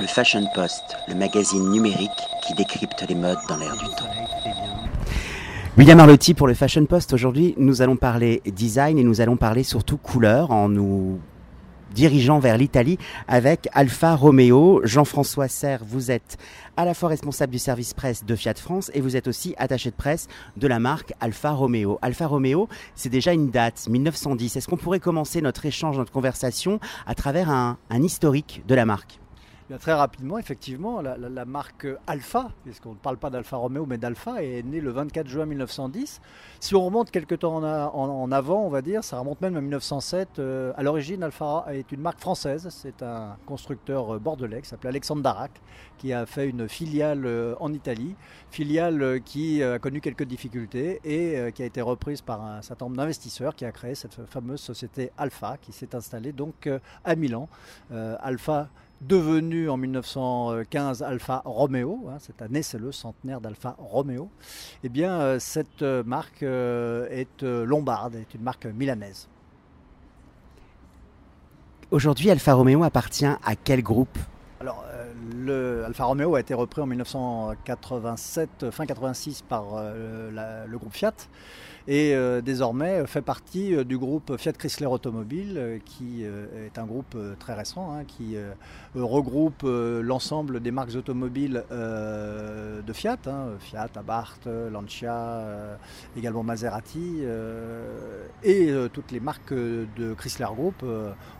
Le Fashion Post, le magazine numérique qui décrypte les modes dans l'air du temps. William Arlotti pour le Fashion Post. Aujourd'hui, nous allons parler design et nous allons parler surtout couleur en nous dirigeant vers l'Italie avec Alfa Romeo. Jean-François Serre, vous êtes à la fois responsable du service presse de Fiat France et vous êtes aussi attaché de presse de la marque Alfa Romeo. Alfa Romeo, c'est déjà une date, 1910. Est-ce qu'on pourrait commencer notre échange, notre conversation à travers un, un historique de la marque? Très rapidement, effectivement, la, marque Alpha, puisqu'on ne parle pas d'Alfa Romeo mais d'Alpha, est née le 24 juin 1910. Si on remonte quelques temps en, avant, on va dire, ça remonte même à 1907. Euh, à l'origine, Alpha est une marque française. C'est un constructeur euh, bordelais qui s'appelle Alexandre Darac, qui a fait une filiale euh, en Italie, filiale qui a connu quelques difficultés et qui a été reprise par un certain nombre d'investisseurs qui a créé cette fameuse société Alpha, qui s'est installée donc à Milan. Alpha devenu en 1915 Alfa Romeo, hein, cette année c'est le centenaire d'Alfa Romeo, eh bien euh, cette euh, marque euh, est lombarde, est une marque milanaise. Aujourd'hui, Alfa Romeo appartient à quel groupe? Alors, le Alfa Romeo a été repris en 1987, fin 86 par le groupe Fiat et euh, désormais euh, fait partie euh, du groupe Fiat Chrysler Automobile, qui est un groupe très récent, hein, qui regroupe l'ensemble des marques automobiles de Fiat, hein, Fiat, Abarth, Lancia, également Maserati, et toutes les marques de Chrysler Group,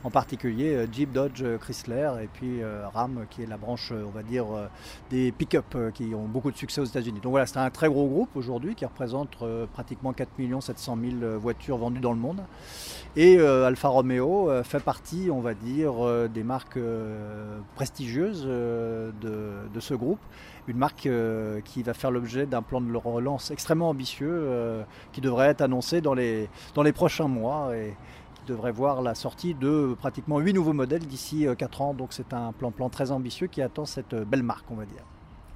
en particulier Jeep, Dodge, Chrysler, et puis Ram, qui est la branche, on va dire, des pick-up qui ont beaucoup de succès aux États-Unis. Donc voilà, c'est un très gros groupe aujourd'hui qui représente pratiquement 4 700 000 voitures vendues dans le monde. Et euh, Alfa Romeo euh, fait partie, on va dire, euh, des marques prestigieuses de, ce groupe. Une marque qui va faire l'objet d'un plan de relance extrêmement ambitieux qui devrait être annoncé dans les, dans les prochains mois et qui devrait voir la sortie de pratiquement 8 nouveaux modèles d'ici 4 ans. Donc c'est un plan, plan très ambitieux qui attend cette belle marque, on va dire.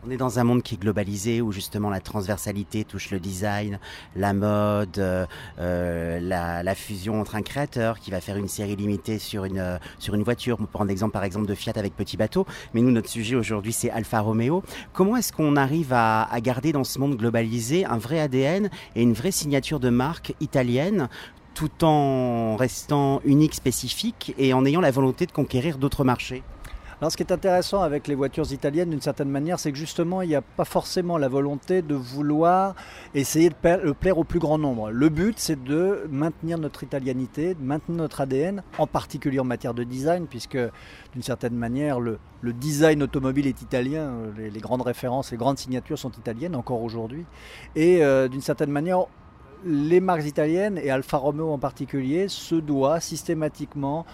On est dans un monde qui est globalisé où justement la transversalité touche le design, la mode, euh, euh, la, fusion entre un créateur qui va faire une série limitée sur une euh, sur une voiture. On prendre l'exemple par exemple de Fiat avec Petit Bateau, mais nous notre sujet aujourd'hui c'est Alfa Romeo. Comment est-ce qu'on arrive à, à garder dans ce monde globalisé un vrai ADN et une vraie signature de marque italienne tout en restant unique, spécifique et en ayant la volonté de conquérir d'autres marchés? Alors, ce qui est intéressant avec les voitures italiennes, d'une certaine manière, c'est que justement, il n'y a pas forcément la volonté de vouloir essayer de plaire au plus grand nombre. Le but, c'est de maintenir notre italianité, de maintenir notre ADN, en particulier en matière de design, puisque d'une certaine manière, le, design automobile est italien, les, grandes références, les grandes signatures sont italiennes encore aujourd'hui. Et euh, d'une certaine manière, les marques italiennes et Alfa Romeo en particulier se doit systématiquement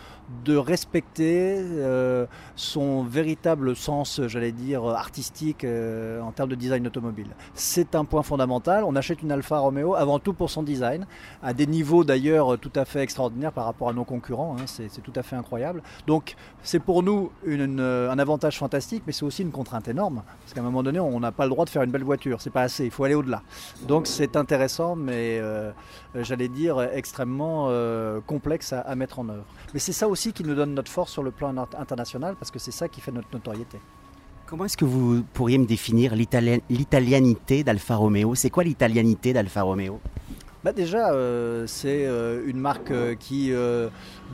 de respecter euh, son véritable sens, j'allais dire, artistique euh, en termes de design automobile. C'est un point fondamental. On achète une Alfa Romeo avant tout pour son design, à des niveaux d'ailleurs tout à fait extraordinaires par rapport à nos concurrents. Hein. c'est tout à fait incroyable. Donc c'est pour nous un avantage fantastique, mais c'est aussi une contrainte énorme. Parce qu'à un moment donné, on n'a pas le droit de faire une belle voiture. C'est pas assez. Il faut aller au-delà. Donc c'est intéressant, mais euh, j'allais dire extrêmement complexe à, à mettre en œuvre. Mais c'est ça aussi qui nous donne notre force sur le plan international, parce que c'est ça qui fait notre notoriété. Comment est-ce que vous pourriez me définir l'italianité d'Alfa Romeo? C'est quoi l'italianité d'Alfa Romeo? Bah Déjà, euh, c'est euh, une marque euh, qui,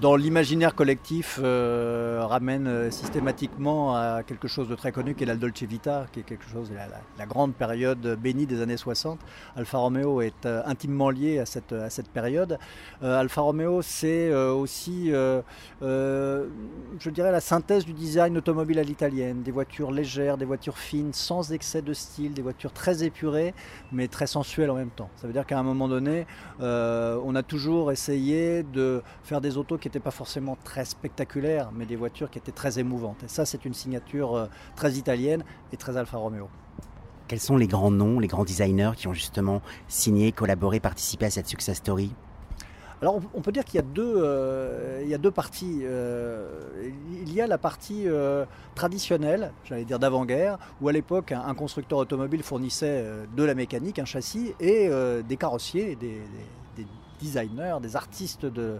dans l'imaginaire collectif, ramène systématiquement à quelque chose de très connu qui est la Dolce Vita, qui est quelque chose, la, la, grande période bénie des années 60. Alfa Romeo est intimement lié à cette, à cette période. Alfa Romeo, c'est aussi, je dirais, la synthèse du design automobile à l'italienne. Des voitures légères, des voitures fines, sans excès de style, des voitures très épurées, mais très sensuelles en même temps. Ça veut dire qu'à un moment donné, euh, on a toujours essayé de faire des autos qui n'étaient pas forcément très spectaculaires, mais des voitures qui étaient très émouvantes. Et ça, c'est une signature euh, très italienne et très Alfa Romeo. Quels sont les grands noms, les grands designers qui ont justement signé, collaboré, participé à cette success story? Alors on, peut dire qu'il y, a deux, euh, parties. Euh, il y a la partie euh, traditionnelle, j'allais dire d'avant-guerre, où à l'époque un, constructeur automobile fournissait de la mécanique, un châssis et des carrossiers, des, designers, des artistes de,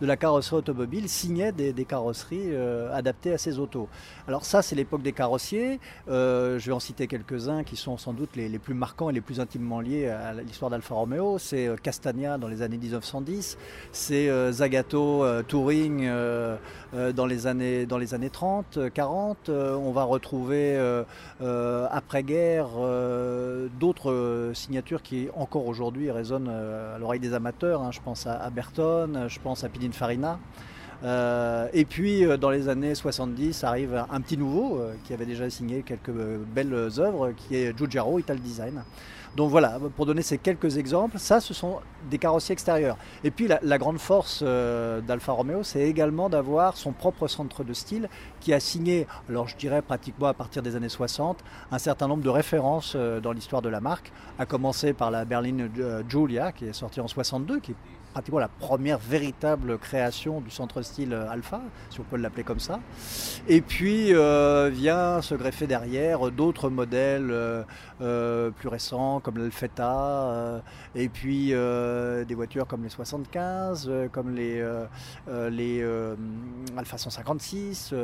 la carrosserie automobile signaient des, carrosseries adaptées à ces autos. Alors ça, c'est l'époque des carrossiers. je vais en citer quelques-uns qui sont sans doute les, les, plus marquants et les plus intimement liés à l'histoire d'Alfa Romeo. C'est Castagna dans les années 1910, c'est Zagato Touring dans les années dans les années 30, 40. on va retrouver après-guerre d'autres signatures qui encore aujourd'hui résonnent à l'oreille des amateurs. Hein. Je pense à, Berton, je pense à Pininfarina. Euh, et puis dans les années 70 arrive un petit nouveau qui avait déjà signé quelques belles œuvres qui est Giugiaro Ital Design. Donc voilà, pour donner ces quelques exemples, ça ce sont des carrossiers extérieurs. Et puis la, grande force euh, d'Alfa Romeo, c'est également d'avoir son propre centre de style qui a signé, alors je dirais pratiquement à partir des années 60, un certain nombre de références euh, dans l'histoire de la marque, à commencer par la berline euh, Giulia qui est sortie en 62, qui est pratiquement la première véritable création du centre style Alpha, si on peut l'appeler comme ça. Et puis euh, vient se greffer derrière d'autres modèles euh, euh, plus récents comme l'Alfetta, et puis des voitures comme les 75, comme les, les Alpha 156,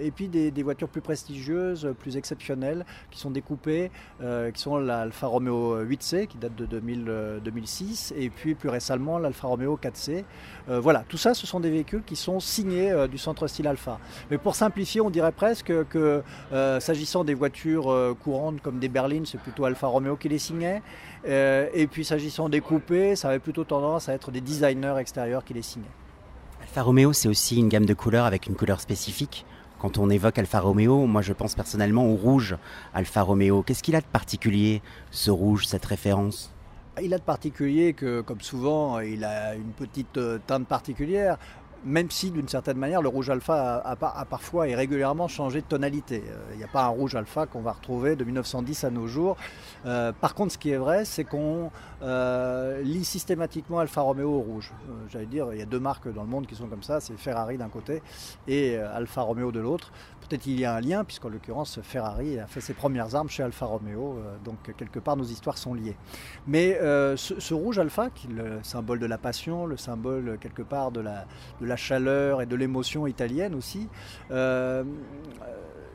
et puis des, voitures plus prestigieuses, plus exceptionnelles, qui sont découpées, qui sont l'Alfa Romeo 8C qui date de 2000, 2006, et puis plus récemment l'Alfa Romeo 4C. Euh, voilà, tout ça, ce sont des véhicules qui sont signés euh, du centre style Alpha. Mais pour simplifier, on dirait presque que euh, s'agissant des voitures courantes comme des berlines, c'est plutôt Alfa Romeo qui les signait. et puis s'agissant des coupés, ça avait plutôt tendance à être des designers extérieurs qui les signaient. Alfa Romeo, c'est aussi une gamme de couleurs avec une couleur spécifique. Quand on évoque Alfa Romeo, moi je pense personnellement au rouge Alfa Romeo. Qu'est-ce qu'il a de particulier, ce rouge, cette référence? Il a de particulier que, comme souvent, il a une petite euh, teinte particulière même si d'une certaine manière le rouge alpha a, parfois et régulièrement changé de tonalité. Euh, il n'y a pas un rouge alpha qu'on va retrouver de 1910 à nos jours. Euh, par contre, ce qui est vrai, c'est qu'on lit systématiquement Alfa Romeo au rouge. J'allais dire, il y a deux marques dans le monde qui sont comme ça, c'est Ferrari d'un côté et Alfa Romeo de l'autre. Peut-être qu'il y a un lien, puisqu'en l'occurrence, Ferrari a fait ses premières armes chez Alfa Romeo, euh, donc quelque part nos histoires sont liées. Mais euh, ce, rouge alpha, qui est le symbole de la passion, le symbole quelque part de la, la chaleur et de l'émotion italienne aussi, euh,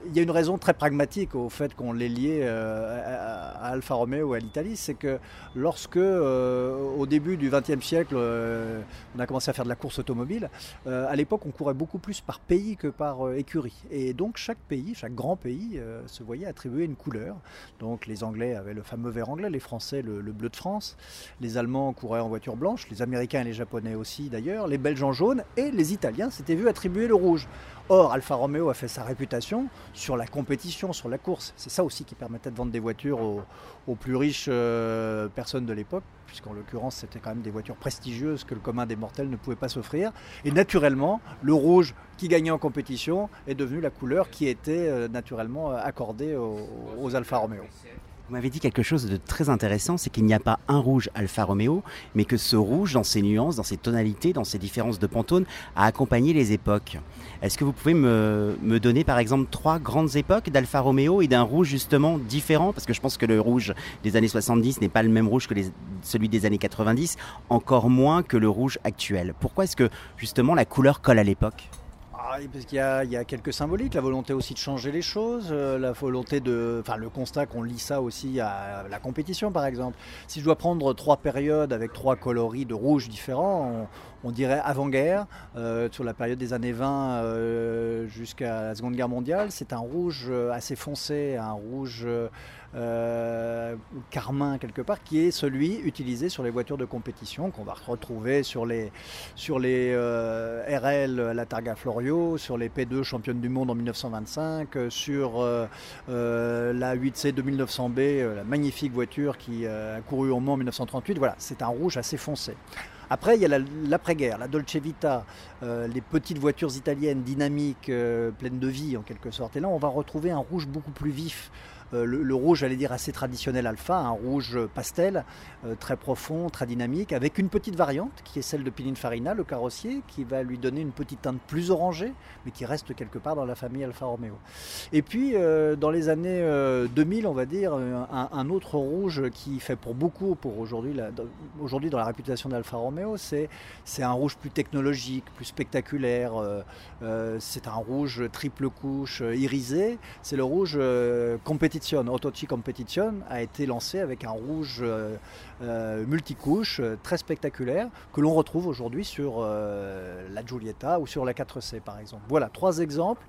il y a une raison très pragmatique au fait qu'on l'ait lié euh, à Alfa Romeo et à l'Italie, c'est que lorsque, euh, au début du XXe siècle, euh, on a commencé à faire de la course automobile, à l'époque, on courait beaucoup plus par pays que par écurie. Et donc, chaque pays, chaque grand pays, se voyait attribuer une couleur. Donc, les Anglais avaient le fameux vert anglais, les Français le, le, bleu de France, les Allemands couraient en voiture blanche, les Américains et les Japonais aussi d'ailleurs, les Belges en jaune, et les Italiens s'étaient vus attribuer le rouge. Or, Alfa Romeo a fait sa réputation sur la compétition, sur la course. C'est ça aussi qui permettait de vendre des voitures aux, plus riches euh, personnes de l'époque, puisqu'en l'occurrence, c'était quand même des voitures prestigieuses que le commun des mortels ne pouvait pas s'offrir. Et naturellement, le rouge qui gagnait en compétition est devenu la couleur qui était euh, naturellement accordée aux, aux Alfa Romeo. Vous m'avez dit quelque chose de très intéressant, c'est qu'il n'y a pas un rouge Alfa Romeo, mais que ce rouge, dans ses nuances, dans ses tonalités, dans ses différences de pantone, a accompagné les époques. Est-ce que vous pouvez me, me, donner par exemple trois grandes époques d'Alfa Romeo et d'un rouge justement différent? Parce que je pense que le rouge des années 70 n'est pas le même rouge que celui des années 90, encore moins que le rouge actuel. Pourquoi est-ce que justement la couleur colle à l'époque? Parce qu'il y, a quelques symboliques, la volonté aussi de changer les choses, euh, la volonté de, enfin le constat qu'on lit ça aussi à la compétition par exemple. Si je dois prendre trois périodes avec trois coloris de rouge différents, on, dirait avant-guerre, euh, sur la période des années 20 euh, jusqu'à la Seconde Guerre mondiale, c'est un rouge assez foncé, un rouge euh, carmin quelque part, qui est celui utilisé sur les voitures de compétition qu'on va retrouver sur les, sur les euh, RL la Targa Florio, sur les P2 championnes du monde en 1925, euh, sur la 8C 2900B, la magnifique voiture qui a couru au Mans en 1938. Voilà, c'est un rouge assez foncé. Après, il y a l'après-guerre, la, Dolce Vita, les petites voitures italiennes dynamiques, pleines de vie en quelque sorte. Et là, on va retrouver un rouge beaucoup plus vif, le, rouge, j'allais dire assez traditionnel alpha, un rouge pastel, très profond, très dynamique, avec une petite variante qui est celle de Pininfarina, le carrossier, qui va lui donner une petite teinte plus orangée, mais qui reste quelque part dans la famille Alfa Romeo. Et puis, dans les années 2000, on va dire, un, autre rouge qui fait pour beaucoup, aujourd'hui, aujourd'hui dans la réputation d'Alfa Romeo, c'est un rouge plus technologique, plus spectaculaire. c'est un rouge triple couche irisé. C'est le rouge Competition, Competition, a été lancé avec un rouge multicouche très spectaculaire que l'on retrouve aujourd'hui sur la Giulietta ou sur la 4C par exemple. Voilà trois exemples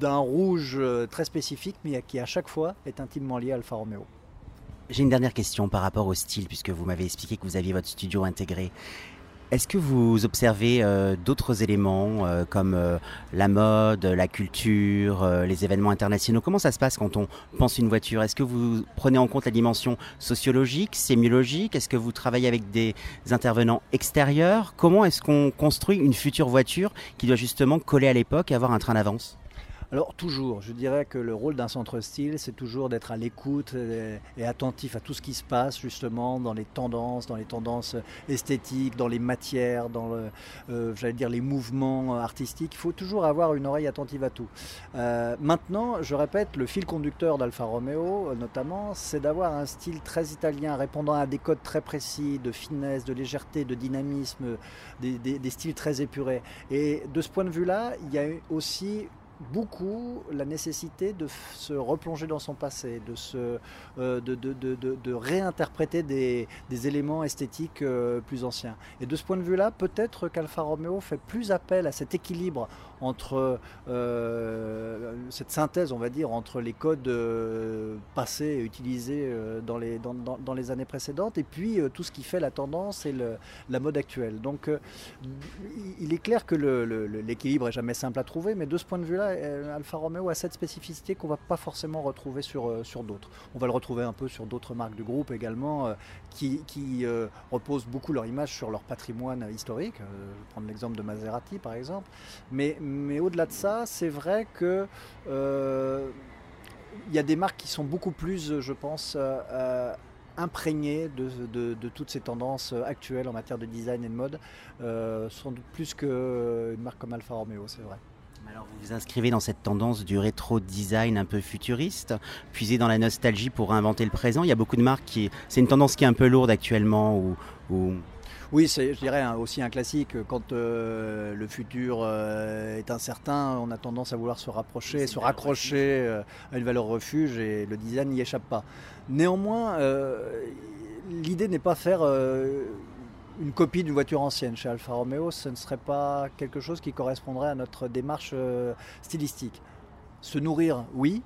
d'un rouge très spécifique mais qui à chaque fois est intimement lié à Alfa Romeo. J'ai une dernière question par rapport au style, puisque vous m'avez expliqué que vous aviez votre studio intégré. Est-ce que vous observez euh, d'autres éléments euh, comme euh, la mode, la culture, les événements internationaux? Comment ça se passe quand on pense une voiture? Est-ce que vous prenez en compte la dimension sociologique, sémiologique? Est-ce que vous travaillez avec des intervenants extérieurs? Comment est-ce qu'on construit une future voiture qui doit justement coller à l'époque et avoir un train d'avance? Alors toujours, je dirais que le rôle d'un centre style, c'est toujours d'être à l'écoute et, attentif à tout ce qui se passe justement dans les tendances, dans les tendances esthétiques, dans les matières, dans euh, j'allais dire les mouvements artistiques. Il faut toujours avoir une oreille attentive à tout. Euh, maintenant, je répète, le fil conducteur d'Alfa Romeo, notamment, c'est d'avoir un style très italien, répondant à des codes très précis de finesse, de légèreté, de dynamisme, des styles très épurés. Et de ce point de vue-là, il y a aussi beaucoup la nécessité de se replonger dans son passé, de, se, euh, de, de, de, réinterpréter des, des, éléments esthétiques euh, plus anciens. Et de ce point de vue-là, peut-être qu'Alfa Romeo fait plus appel à cet équilibre entre euh, cette synthèse, on va dire, entre les codes passés et utilisés dans, les, dans, les années précédentes et puis tout ce qui fait la tendance et la mode actuelle. Donc il est clair que l'équilibre est jamais simple à trouver, mais de ce point de vue-là, euh, Alfa Romeo a cette spécificité qu'on ne va pas forcément retrouver sur, euh, d'autres. On va le retrouver un peu sur d'autres marques du groupe également, euh, qui, reposent beaucoup leur image sur leur patrimoine historique. je vais prendre l'exemple de Maserati par exemple. Mais au-delà de ça, c'est vrai que il y a des marques qui sont beaucoup plus, je pense, imprégnées de, de, de, toutes ces tendances actuelles en matière de design et de mode, sans doute plus qu'une marque comme Alfa Romeo, c'est vrai. Alors vous vous inscrivez dans cette tendance du rétro design un peu futuriste, puisé dans la nostalgie pour réinventer le présent. Il y a beaucoup de marques qui... C'est une tendance qui est un peu lourde actuellement. Ou, Oui, c'est, je dirais aussi un classique. Quand euh, le futur euh, est incertain, on a tendance à vouloir se rapprocher, se raccrocher euh, à une valeur refuge et le design n'y échappe pas. Néanmoins, l'idée n'est pas faire une copie d'une voiture ancienne chez Alfa Romeo, ce ne serait pas quelque chose qui correspondrait à notre démarche stylistique. Se nourrir, oui.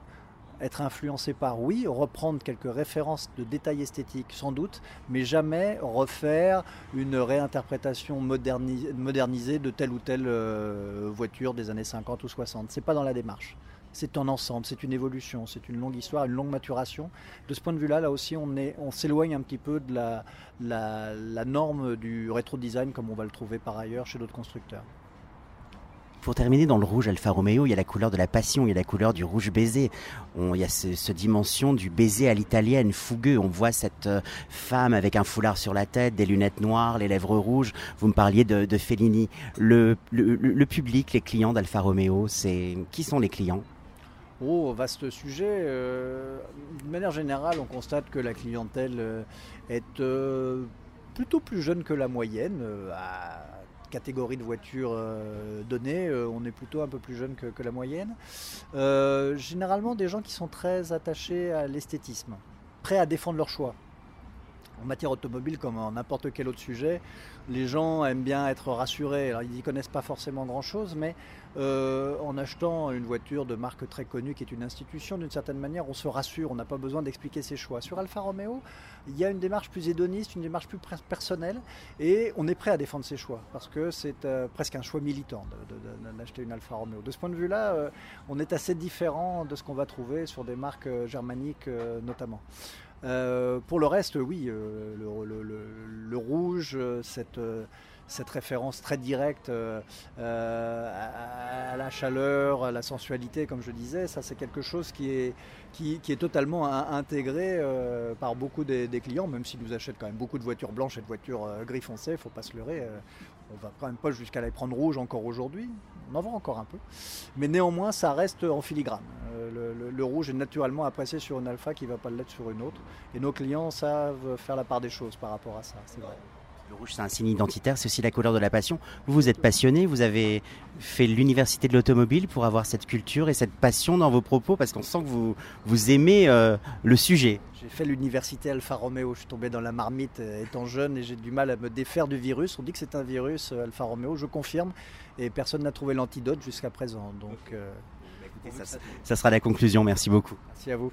Être influencé par, oui. Reprendre quelques références de détails esthétiques, sans doute, mais jamais refaire une réinterprétation modernisée de telle ou telle euh, voiture des années 50 ou 60. C'est pas dans la démarche c'est un ensemble, c'est une évolution, c'est une longue histoire, une longue maturation. De ce point de vue-là, là aussi, on, s'éloigne un petit peu de la, la, norme du rétro design comme on va le trouver par ailleurs chez d'autres constructeurs. Pour terminer, dans le rouge Alfa Romeo, il y a la couleur de la passion, il y a la couleur du rouge baiser. il y a ce, dimension du baiser à l'italienne, fougueux. On voit cette euh, femme avec un foulard sur la tête, des lunettes noires, les lèvres rouges. Vous me parliez de, Fellini. Le, public, les clients d'Alfa Romeo, c'est qui sont les clients? Oh, vaste sujet. Euh, de manière générale, on constate que la clientèle euh, est plutôt plus jeune que la moyenne. Catégorie de voitures donnée, on est plutôt un peu plus jeune que, que la moyenne. généralement, des gens qui sont très attachés à l'esthétisme, prêts à défendre leur choix. En matière automobile, comme en n'importe quel autre sujet, les gens aiment bien être rassurés. Ils n'y connaissent pas forcément grand-chose, mais euh, en achetant une voiture de marque très connue qui est une institution, d'une certaine manière, on se rassure, on n'a pas besoin d'expliquer ses choix. Sur Alfa Romeo, il y a une démarche plus hédoniste, une démarche plus personnelle, et on est prêt à défendre ses choix, parce que c'est euh, presque un choix militant d'acheter une Alfa Romeo. De ce point de vue-là, euh, on est assez différent de ce qu'on va trouver sur des marques germaniques notamment. Pour le reste, oui, le, rouge, cette cette référence très directe euh, à, la chaleur, à la sensualité, comme je disais, ça c'est quelque chose qui est, totalement intégré par beaucoup des, clients, même s'ils nous achètent quand même beaucoup de voitures blanches et de voitures gris foncé, il ne faut pas se leurrer. on va quand même pas jusqu'à les prendre rouges encore aujourd'hui, on en vend encore un peu. Mais néanmoins, ça reste en filigrane. Le, le, rouge est naturellement apprécié sur une alpha qui ne va pas l'être sur une autre. Et nos clients savent faire la part des choses par rapport à ça, c'est vrai. Le rouge, c'est un signe identitaire, c'est aussi la couleur de la passion. Vous, vous êtes passionné, vous avez fait l'université de l'automobile pour avoir cette culture et cette passion dans vos propos, parce qu'on sent que vous, vous aimez euh, le sujet. J'ai fait l'université Alfa Romeo, je suis tombé dans la marmite euh, étant jeune et j'ai du mal à me défaire du virus. On dit que c'est un virus euh, Alfa Romeo, je confirme, et personne n'a trouvé l'antidote jusqu'à présent. Donc, ça sera la conclusion, merci beaucoup. Merci à vous.